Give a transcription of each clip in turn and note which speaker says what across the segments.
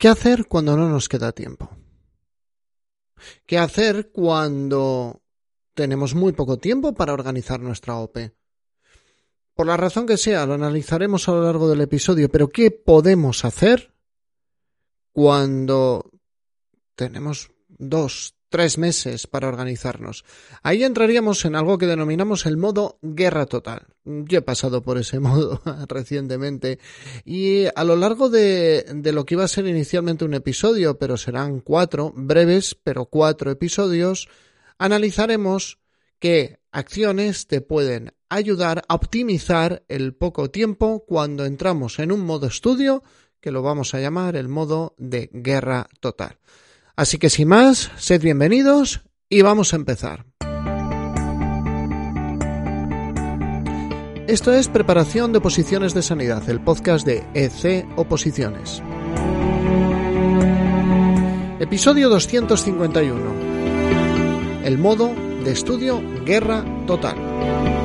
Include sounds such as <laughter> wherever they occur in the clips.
Speaker 1: ¿Qué hacer cuando no nos queda tiempo? ¿Qué hacer cuando tenemos muy poco tiempo para organizar nuestra OP? Por la razón que sea, lo analizaremos a lo largo del episodio, pero ¿qué podemos hacer cuando tenemos dos, tres meses para organizarnos. Ahí entraríamos en algo que denominamos el modo guerra total. Yo he pasado por ese <laughs> modo recientemente y a lo largo de, lo que iba a ser inicialmente un episodio, pero serán cuatro, breves, pero cuatro episodios, analizaremos qué acciones te pueden ayudar a optimizar el poco tiempo cuando entramos en un modo estudio que lo vamos a llamar el modo de guerra total. Así que sin más, sed bienvenidos y vamos a empezar. Esto es Preparación de Oposiciones de Sanidad, el podcast de EC Oposiciones. Episodio 251. El modo de estudio Guerra Total.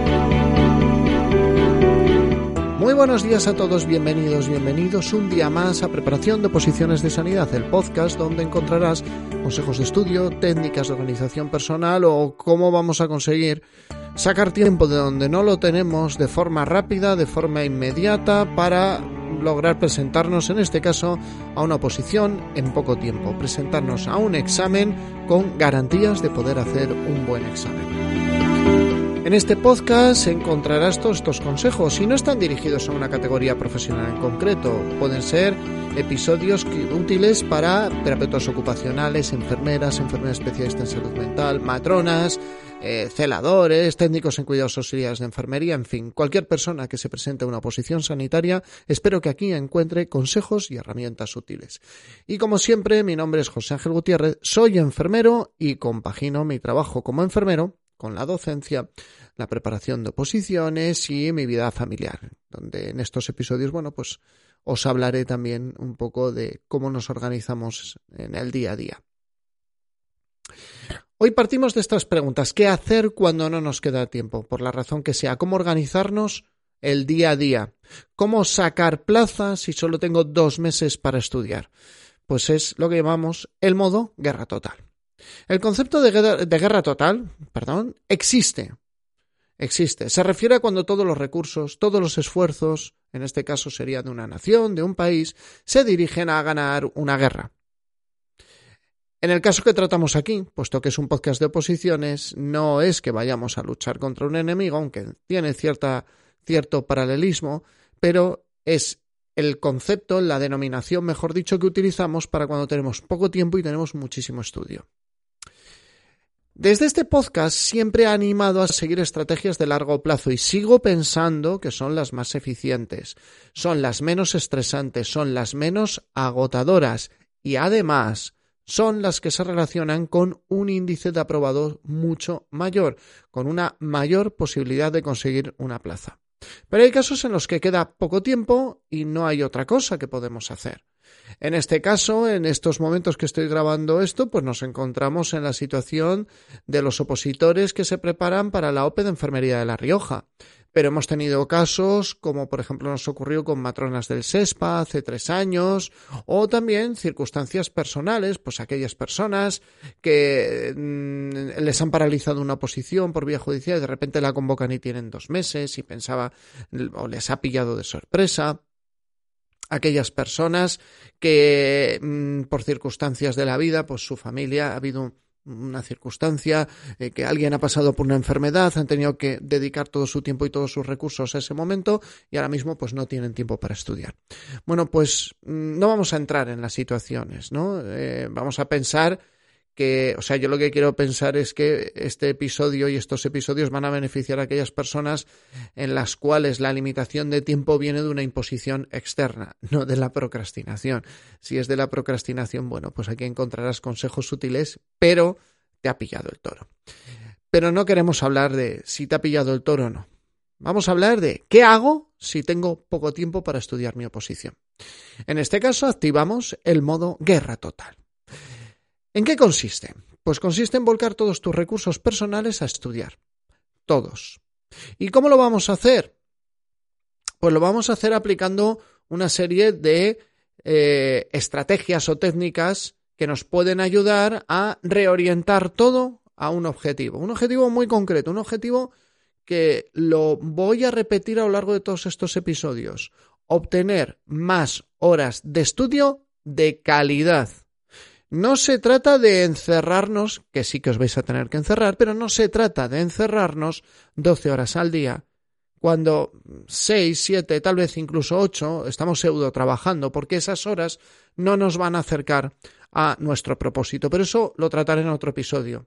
Speaker 1: Muy buenos días a todos, bienvenidos, bienvenidos un día más a Preparación de Posiciones de Sanidad, el podcast donde encontrarás consejos de estudio, técnicas de organización personal o cómo vamos a conseguir sacar tiempo de donde no lo tenemos de forma rápida, de forma inmediata para lograr presentarnos, en este caso, a una oposición en poco tiempo, presentarnos a un examen con garantías de poder hacer un buen examen. En este podcast encontrarás todos estos consejos y no están dirigidos a una categoría profesional en concreto. Pueden ser episodios útiles para terapeutas ocupacionales, enfermeras, enfermeras especialistas en salud mental, matronas, eh, celadores, técnicos en cuidados auxiliares de enfermería, en fin, cualquier persona que se presente a una posición sanitaria, espero que aquí encuentre consejos y herramientas útiles. Y como siempre, mi nombre es José Ángel Gutiérrez, soy enfermero y compagino mi trabajo como enfermero con la docencia, la preparación de oposiciones y mi vida familiar, donde en estos episodios, bueno, pues os hablaré también un poco de cómo nos organizamos en el día a día. Hoy partimos de estas preguntas. ¿Qué hacer cuando no nos queda tiempo? Por la razón que sea. ¿Cómo organizarnos el día a día? ¿Cómo sacar plazas si solo tengo dos meses para estudiar? Pues es lo que llamamos el modo guerra total. El concepto de guerra, total, perdón, existe. Existe. Se refiere a cuando todos los recursos, todos los esfuerzos, en este caso sería de una nación, de un país, se dirigen a ganar una guerra. En el caso que tratamos aquí, puesto que es un podcast de oposiciones, no es que vayamos a luchar contra un enemigo, aunque tiene cierta, cierto paralelismo, pero es el concepto, la denominación, mejor dicho, que utilizamos para cuando tenemos poco tiempo y tenemos muchísimo estudio. Desde este podcast siempre he animado a seguir estrategias de largo plazo y sigo pensando que son las más eficientes, son las menos estresantes, son las menos agotadoras y además son las que se relacionan con un índice de aprobado mucho mayor, con una mayor posibilidad de conseguir una plaza. Pero hay casos en los que queda poco tiempo y no hay otra cosa que podemos hacer. En este caso, en estos momentos que estoy grabando esto, pues nos encontramos en la situación de los opositores que se preparan para la OPE de Enfermería de La Rioja. Pero hemos tenido casos como por ejemplo nos ocurrió con matronas del SESPA hace tres años o también circunstancias personales, pues aquellas personas que mm, les han paralizado una oposición por vía judicial y de repente la convocan y tienen dos meses y pensaba o les ha pillado de sorpresa aquellas personas que mm, por circunstancias de la vida, pues su familia ha habido una circunstancia, eh, que alguien ha pasado por una enfermedad, han tenido que dedicar todo su tiempo y todos sus recursos a ese momento y ahora mismo pues no tienen tiempo para estudiar. Bueno, pues mm, no vamos a entrar en las situaciones, ¿no? Eh, vamos a pensar que, o sea, yo lo que quiero pensar es que este episodio y estos episodios van a beneficiar a aquellas personas en las cuales la limitación de tiempo viene de una imposición externa, no de la procrastinación. Si es de la procrastinación, bueno, pues aquí encontrarás consejos útiles, pero te ha pillado el toro. Pero no queremos hablar de si te ha pillado el toro o no. Vamos a hablar de qué hago si tengo poco tiempo para estudiar mi oposición. En este caso activamos el modo guerra total. ¿En qué consiste? Pues consiste en volcar todos tus recursos personales a estudiar. Todos. ¿Y cómo lo vamos a hacer? Pues lo vamos a hacer aplicando una serie de eh, estrategias o técnicas que nos pueden ayudar a reorientar todo a un objetivo. Un objetivo muy concreto, un objetivo que lo voy a repetir a lo largo de todos estos episodios. Obtener más horas de estudio de calidad. No se trata de encerrarnos, que sí que os vais a tener que encerrar, pero no se trata de encerrarnos 12 horas al día, cuando 6, 7, tal vez incluso 8 estamos pseudo trabajando, porque esas horas no nos van a acercar a nuestro propósito. Pero eso lo trataré en otro episodio.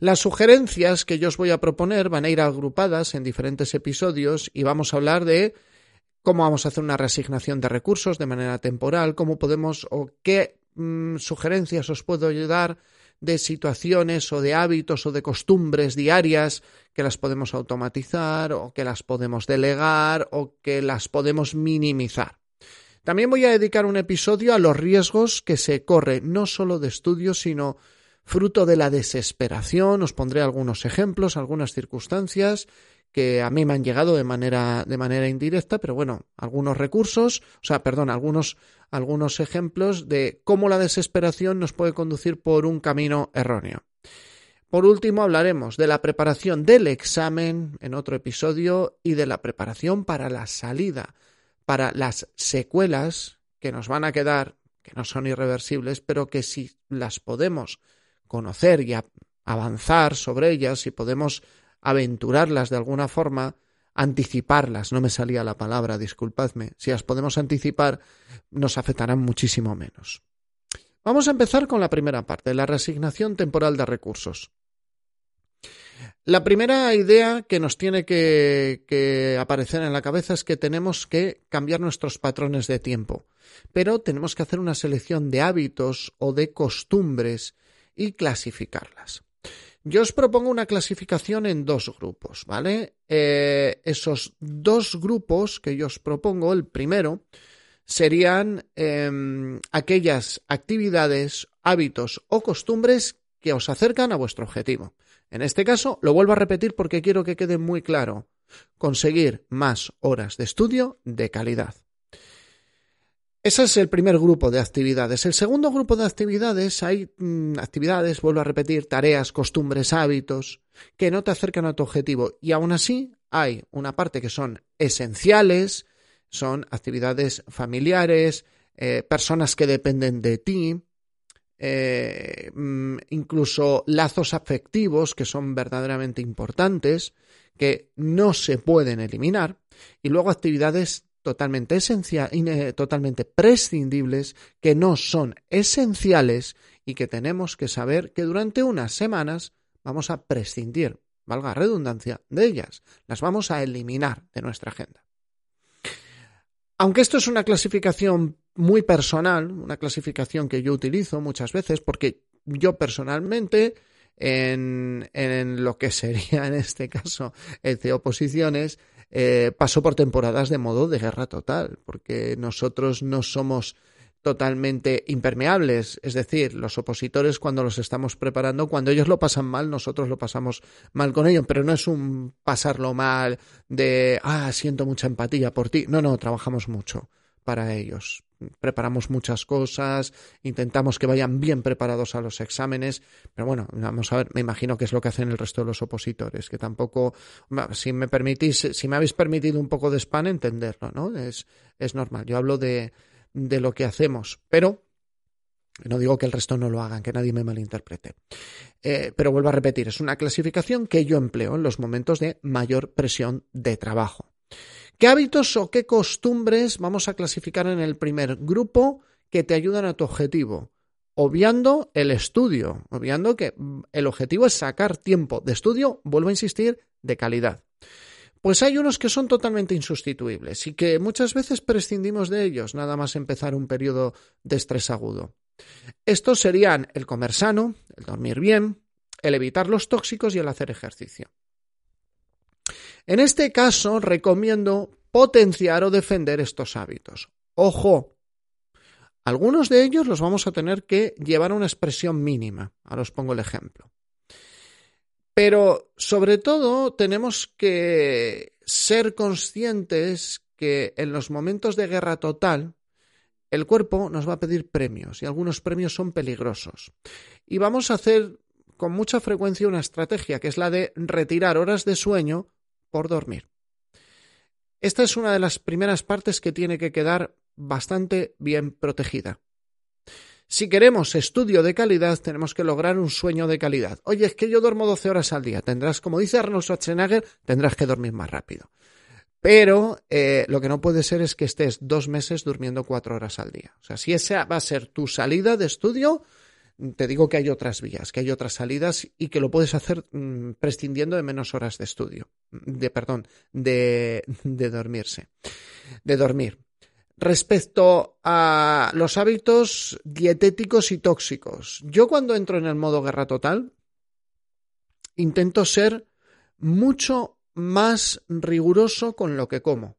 Speaker 1: Las sugerencias que yo os voy a proponer van a ir agrupadas en diferentes episodios y vamos a hablar de cómo vamos a hacer una reasignación de recursos de manera temporal, cómo podemos o qué mm, sugerencias os puedo ayudar de situaciones o de hábitos o de costumbres diarias que las podemos automatizar o que las podemos delegar o que las podemos minimizar. También voy a dedicar un episodio a los riesgos que se corre no solo de estudio, sino fruto de la desesperación. Os pondré algunos ejemplos, algunas circunstancias que a mí me han llegado de manera, de manera indirecta, pero bueno, algunos recursos, o sea, perdón, algunos, algunos ejemplos de cómo la desesperación nos puede conducir por un camino erróneo. Por último, hablaremos de la preparación del examen en otro episodio y de la preparación para la salida, para las secuelas que nos van a quedar, que no son irreversibles, pero que si las podemos conocer y avanzar sobre ellas, si podemos aventurarlas de alguna forma, anticiparlas, no me salía la palabra, disculpadme, si las podemos anticipar, nos afectarán muchísimo menos. Vamos a empezar con la primera parte, la resignación temporal de recursos. La primera idea que nos tiene que, aparecer en la cabeza es que tenemos que cambiar nuestros patrones de tiempo, pero tenemos que hacer una selección de hábitos o de costumbres y clasificarlas. Yo os propongo una clasificación en dos grupos, ¿vale? Eh, esos dos grupos que yo os propongo, el primero, serían em, aquellas actividades, hábitos o costumbres que os acercan a vuestro objetivo. En este caso, lo vuelvo a repetir porque quiero que quede muy claro. Conseguir más horas de estudio de calidad. Ese es el primer grupo de actividades. El segundo grupo de actividades hay mm, actividades, vuelvo a repetir, tareas, costumbres, hábitos que no te acercan a tu objetivo. Y aún así hay una parte que son esenciales, son actividades familiares, eh, personas que dependen de ti, eh, mm, incluso lazos afectivos que son verdaderamente importantes, que no se pueden eliminar, y luego actividades totalmente esenciales, totalmente prescindibles, que no son esenciales y que tenemos que saber que durante unas semanas vamos a prescindir, valga redundancia, de ellas, las vamos a eliminar de nuestra agenda. Aunque esto es una clasificación muy personal, una clasificación que yo utilizo muchas veces, porque yo personalmente en, en lo que sería <laughs> en este caso el de oposiciones, eh, pasó por temporadas de modo de guerra total, porque nosotros no somos totalmente impermeables, es decir, los opositores cuando los estamos preparando, cuando ellos lo pasan mal, nosotros lo pasamos mal con ellos, pero no es un pasarlo mal de, ah, siento mucha empatía por ti, no, no, trabajamos mucho para ellos. Preparamos muchas cosas, intentamos que vayan bien preparados a los exámenes, pero bueno, vamos a ver, me imagino que es lo que hacen el resto de los opositores, que tampoco, si me permitís, si me habéis permitido un poco de spam, entenderlo, ¿no? Es, es normal. Yo hablo de, de lo que hacemos, pero no digo que el resto no lo hagan, que nadie me malinterprete. Eh, pero vuelvo a repetir, es una clasificación que yo empleo en los momentos de mayor presión de trabajo. ¿Qué hábitos o qué costumbres vamos a clasificar en el primer grupo que te ayudan a tu objetivo? Obviando el estudio, obviando que mm, el objetivo es sacar tiempo de estudio, vuelvo a insistir, de calidad. Pues hay unos que son totalmente insustituibles y que muchas veces prescindimos de ellos nada más empezar un periodo de estrés agudo. Estos serían el comer sano, el dormir bien, el evitar los tóxicos y el hacer ejercicio. En este caso, recomiendo potenciar o defender estos hábitos. Ojo, algunos de ellos los vamos a tener que llevar a una expresión mínima. Ahora os pongo el ejemplo. Pero sobre todo tenemos que ser conscientes que en los momentos de guerra total el cuerpo nos va a pedir premios y algunos premios son peligrosos. Y vamos a hacer con mucha frecuencia una estrategia que es la de retirar horas de sueño por dormir. Esta es una de las primeras partes que tiene que quedar bastante bien protegida. Si queremos estudio de calidad, tenemos que lograr un sueño de calidad. Oye, es que yo duermo 12 horas al día. Tendrás, como dice Arnold Schwarzenegger, tendrás que dormir más rápido. Pero eh, lo que no puede ser es que estés dos meses durmiendo cuatro horas al día. O sea, si esa va a ser tu salida de estudio, te digo que hay otras vías, que hay otras salidas y que lo puedes hacer mm, prescindiendo de menos horas de estudio, de perdón, de, de dormirse, de dormir respecto a los hábitos dietéticos y tóxicos. Yo cuando entro en el modo guerra total, intento ser mucho más riguroso con lo que como.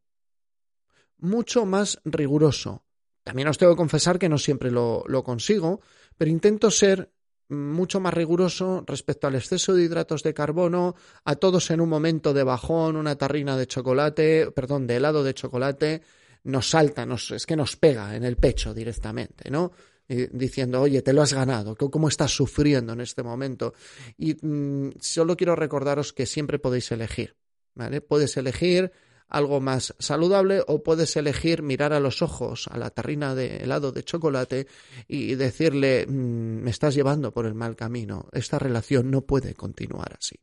Speaker 1: Mucho más riguroso. También os tengo que confesar que no siempre lo, lo consigo, pero intento ser mucho más riguroso respecto al exceso de hidratos de carbono, a todos en un momento de bajón, una tarrina de chocolate, perdón, de helado de chocolate, nos salta, nos, es que nos pega en el pecho directamente, ¿no? diciendo, oye, te lo has ganado, ¿cómo estás sufriendo en este momento? Y mm, solo quiero recordaros que siempre podéis elegir, ¿vale? Puedes elegir algo más saludable o puedes elegir mirar a los ojos a la tarrina de helado de chocolate y decirle, mm, me estás llevando por el mal camino, esta relación no puede continuar así.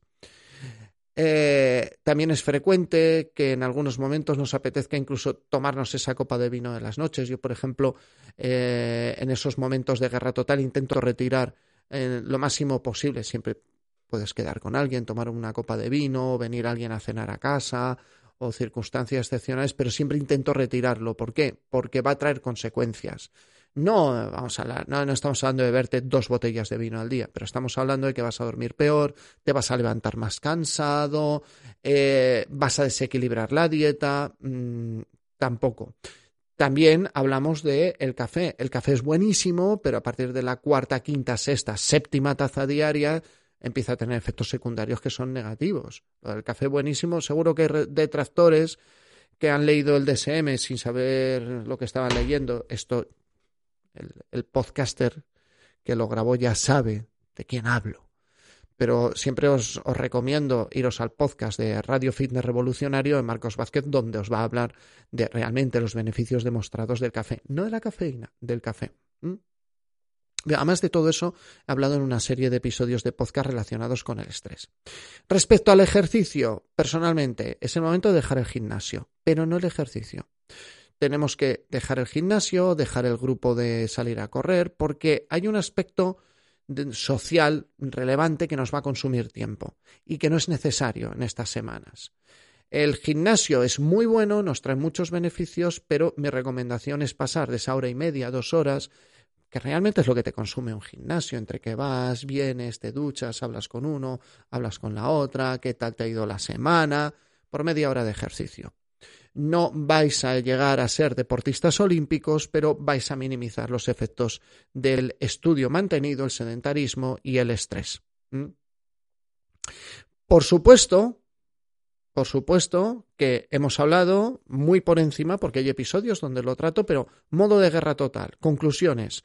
Speaker 1: Eh, también es frecuente que en algunos momentos nos apetezca incluso tomarnos esa copa de vino de las noches. Yo, por ejemplo, eh, en esos momentos de guerra total intento retirar eh, lo máximo posible. Siempre puedes quedar con alguien, tomar una copa de vino, venir alguien a cenar a casa o circunstancias excepcionales, pero siempre intento retirarlo. ¿Por qué? Porque va a traer consecuencias. No, vamos a no, no estamos hablando de beberte dos botellas de vino al día, pero estamos hablando de que vas a dormir peor, te vas a levantar más cansado, eh, vas a desequilibrar la dieta, mm, tampoco. También hablamos de el café. El café es buenísimo, pero a partir de la cuarta, quinta, sexta, séptima taza diaria empieza a tener efectos secundarios que son negativos. El café buenísimo, seguro que hay detractores que han leído el DSM sin saber lo que estaban leyendo. Esto el, podcaster que lo grabó ya sabe de quién hablo. Pero siempre os, os, recomiendo iros al podcast de Radio Fitness Revolucionario de Marcos Vázquez, donde os va a hablar de realmente los beneficios demostrados del café. No de la cafeína, del café. Además de todo eso, he hablado en una serie de episodios de podcast relacionados con el estrés. Respecto al ejercicio, personalmente, es el momento de dejar el gimnasio, pero no el ejercicio tenemos que dejar el gimnasio, dejar el grupo de salir a correr, porque hay un aspecto social relevante que nos va a consumir tiempo y que no es necesario en estas semanas. El gimnasio es muy bueno, nos trae muchos beneficios, pero mi recomendación es pasar de esa hora y media, dos horas, que realmente es lo que te consume un gimnasio, entre que vas, vienes, te duchas, hablas con uno, hablas con la otra, qué tal te ha ido la semana, por media hora de ejercicio no vais a llegar a ser deportistas olímpicos, pero vais a minimizar los efectos del estudio mantenido, el sedentarismo y el estrés. Por supuesto, por supuesto que hemos hablado muy por encima, porque hay episodios donde lo trato, pero modo de guerra total. Conclusiones.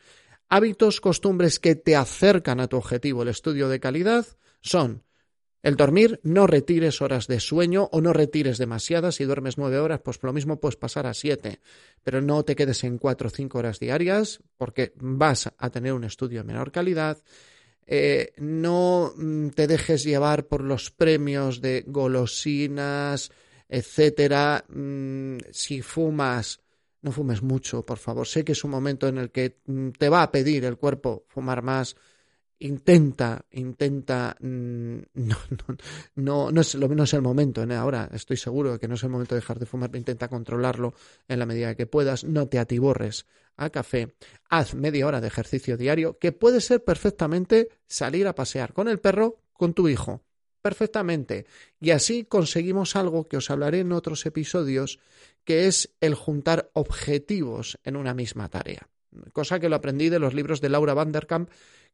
Speaker 1: Hábitos, costumbres que te acercan a tu objetivo, el estudio de calidad, son el dormir, no retires horas de sueño o no retires demasiadas. Si duermes nueve horas, pues lo mismo puedes pasar a siete. Pero no te quedes en cuatro o cinco horas diarias porque vas a tener un estudio de menor calidad. Eh, no mm, te dejes llevar por los premios de golosinas, etcétera. Mm, si fumas, no fumes mucho, por favor. Sé que es un momento en el que mm, te va a pedir el cuerpo fumar más intenta, intenta, mm, <laughs> no, no, no, no, es, no es el momento, ¿eh? ahora estoy seguro de que no es el momento de dejar de fumar, intenta controlarlo en la medida que puedas, no te atiborres a café, haz media hora de ejercicio diario, que puede ser perfectamente salir a pasear con el perro, con tu hijo, perfectamente. Y así conseguimos algo que os hablaré en otros episodios, que es el juntar objetivos en una misma tarea. Cosa que lo aprendí de los libros de Laura Vanderkamp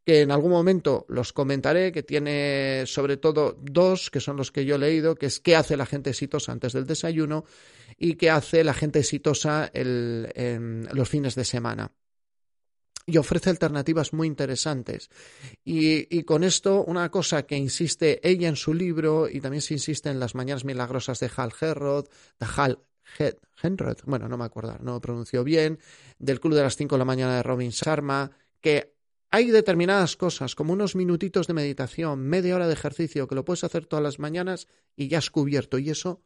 Speaker 1: que en algún momento los comentaré, que tiene sobre todo dos, que son los que yo he leído, que es qué hace la gente exitosa antes del desayuno y qué hace la gente exitosa en los fines de semana y ofrece alternativas muy interesantes. Y, con esto, una cosa que insiste ella en su libro, y también se insiste en las mañanas milagrosas de Hal Herrod, de Hal Henrod, bueno, no me acuerdo, no lo pronunció bien, del Club de las 5 de la mañana de Robin Sharma, que hay determinadas cosas, como unos minutitos de meditación, media hora de ejercicio, que lo puedes hacer todas las mañanas y ya has cubierto, y eso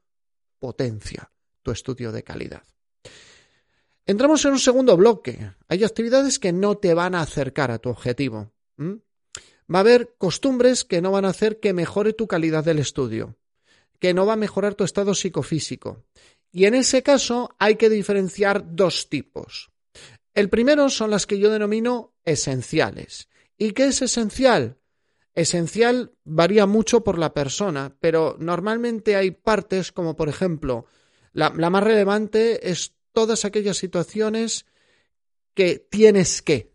Speaker 1: potencia tu estudio de calidad. Entramos en un segundo bloque. Hay actividades que no te van a acercar a tu objetivo. Va a haber costumbres que no van a hacer que mejore tu calidad del estudio, que no va a mejorar tu estado psicofísico. Y en ese caso hay que diferenciar dos tipos. El primero son las que yo denomino esenciales. ¿Y qué es esencial? Esencial varía mucho por la persona, pero normalmente hay partes como por ejemplo, la, más relevante es todas aquellas situaciones que tienes que.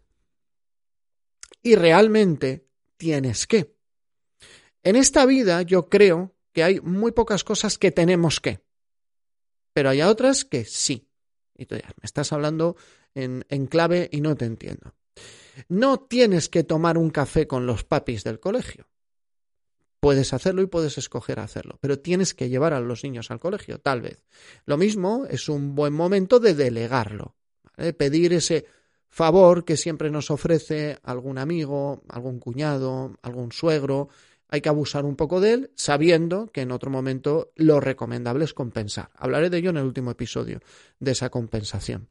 Speaker 1: Y realmente tienes que. En esta vida yo creo que hay muy pocas cosas que tenemos que. Pero hay otras que sí. Y tú me estás hablando en, en clave y no te entiendo. No tienes que tomar un café con los papis del colegio. Puedes hacerlo y puedes escoger hacerlo, pero tienes que llevar a los niños al colegio, tal vez. Lo mismo es un buen momento de delegarlo, pedir ese favor que siempre nos ofrece algún amigo, algún cuñado, algún suegro. Hay que abusar un poco de él, sabiendo que en otro momento lo recomendable es compensar. Hablaré de ello en el último episodio, de esa compensación.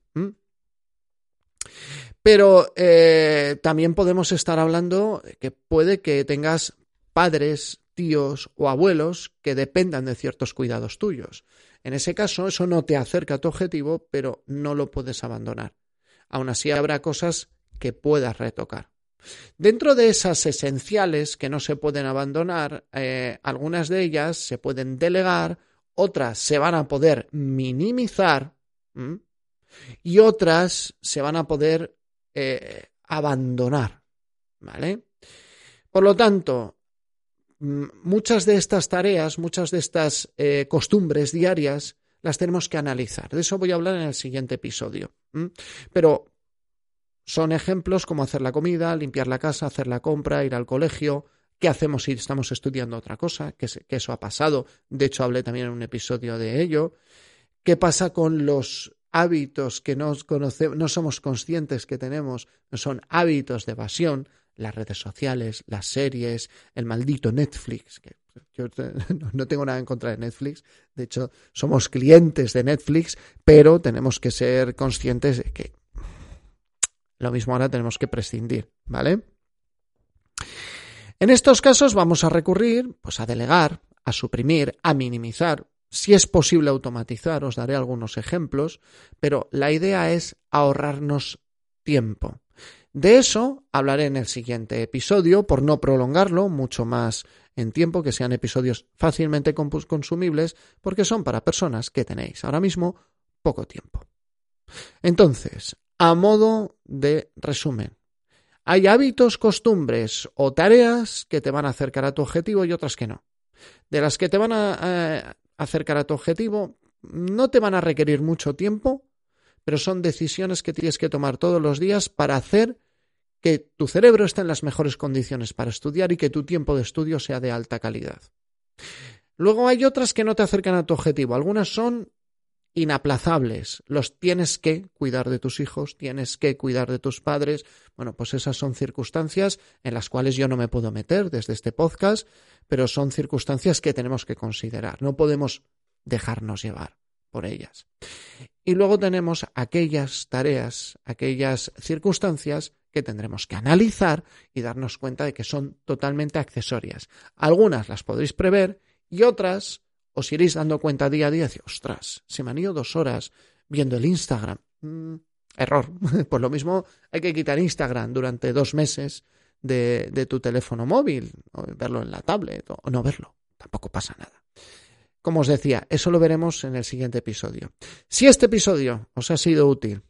Speaker 1: Pero eh, también podemos estar hablando que puede que tengas padres, tíos o abuelos que dependan de ciertos cuidados tuyos. En ese caso, eso no te acerca a tu objetivo, pero no lo puedes abandonar. Aún así, habrá cosas que puedas retocar. Dentro de esas esenciales que no se pueden abandonar, eh, algunas de ellas se pueden delegar, otras se van a poder minimizar y otras se van a poder eh, abandonar. ¿Vale? Por lo tanto, muchas de estas tareas, muchas de estas eh, costumbres diarias, las tenemos que analizar. De eso voy a hablar en el siguiente episodio. Pero son ejemplos como hacer la comida, limpiar la casa, hacer la compra, ir al colegio. ¿Qué hacemos si estamos estudiando otra cosa? Que, eso ha pasado. De hecho, hablé también en un episodio de ello. ¿Qué pasa con los hábitos que no, no somos conscientes que tenemos? Son hábitos de evasión las redes sociales, las series, el maldito Netflix, yo <laughs> no tengo nada en contra de Netflix, de hecho somos clientes de Netflix, pero tenemos que ser conscientes de que lo mismo ahora tenemos que prescindir, ¿vale? En estos casos vamos a recurrir pues a delegar, a suprimir, a minimizar, si es posible automatizar, os daré algunos ejemplos, pero la idea es ahorrarnos tiempo. De eso hablaré en el siguiente episodio, por no prolongarlo mucho más en tiempo, que sean episodios fácilmente consumibles, porque son para personas que tenéis ahora mismo poco tiempo. Entonces, a modo de resumen, hay hábitos, costumbres o tareas que te van a acercar a tu objetivo y otras que no. De las que te van a acercar a tu objetivo, no te van a requerir mucho tiempo, pero son decisiones que tienes que tomar todos los días para hacer que tu cerebro esté en las mejores condiciones para estudiar y que tu tiempo de estudio sea de alta calidad. Luego hay otras que no te acercan a tu objetivo. Algunas son inaplazables. Los tienes que cuidar de tus hijos, tienes que cuidar de tus padres. Bueno, pues esas son circunstancias en las cuales yo no me puedo meter desde este podcast, pero son circunstancias que tenemos que considerar. No podemos dejarnos llevar por ellas. Y luego tenemos aquellas tareas, aquellas circunstancias que tendremos que analizar y darnos cuenta de que son totalmente accesorias. Algunas las podréis prever y otras os iréis dando cuenta día a día de, ostras, se me han ido dos horas viendo el Instagram. Mm, error. <laughs> Pues lo mismo hay que quitar Instagram durante dos meses de, tu teléfono móvil, o verlo en la tablet, o no verlo. Tampoco pasa nada. Como os decía, eso lo veremos en el siguiente episodio. Si este episodio os ha sido útil,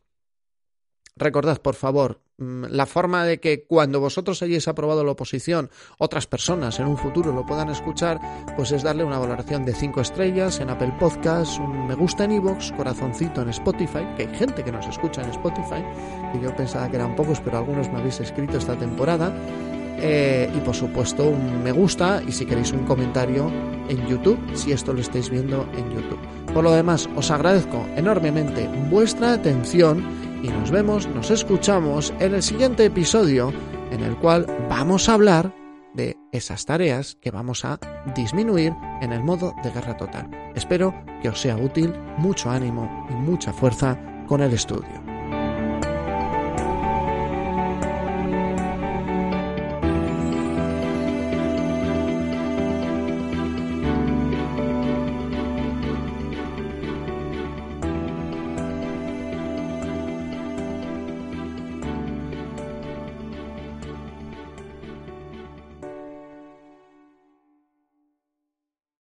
Speaker 1: Recordad, por favor, la forma de que cuando vosotros hayáis aprobado la oposición, otras personas en un futuro lo puedan escuchar, pues es darle una valoración de 5 estrellas en Apple Podcasts, un me gusta en iVoox, corazoncito en Spotify, que hay gente que nos escucha en Spotify, que yo pensaba que eran pocos, pero algunos me habéis escrito esta temporada. Eh, y por supuesto un me gusta y si queréis un comentario en YouTube, si esto lo estáis viendo en YouTube. Por lo demás, os agradezco enormemente vuestra atención y nos vemos, nos escuchamos en el siguiente episodio en el cual vamos a hablar de esas tareas que vamos a disminuir en el modo de guerra total. Espero que os sea útil, mucho ánimo y mucha fuerza con el estudio.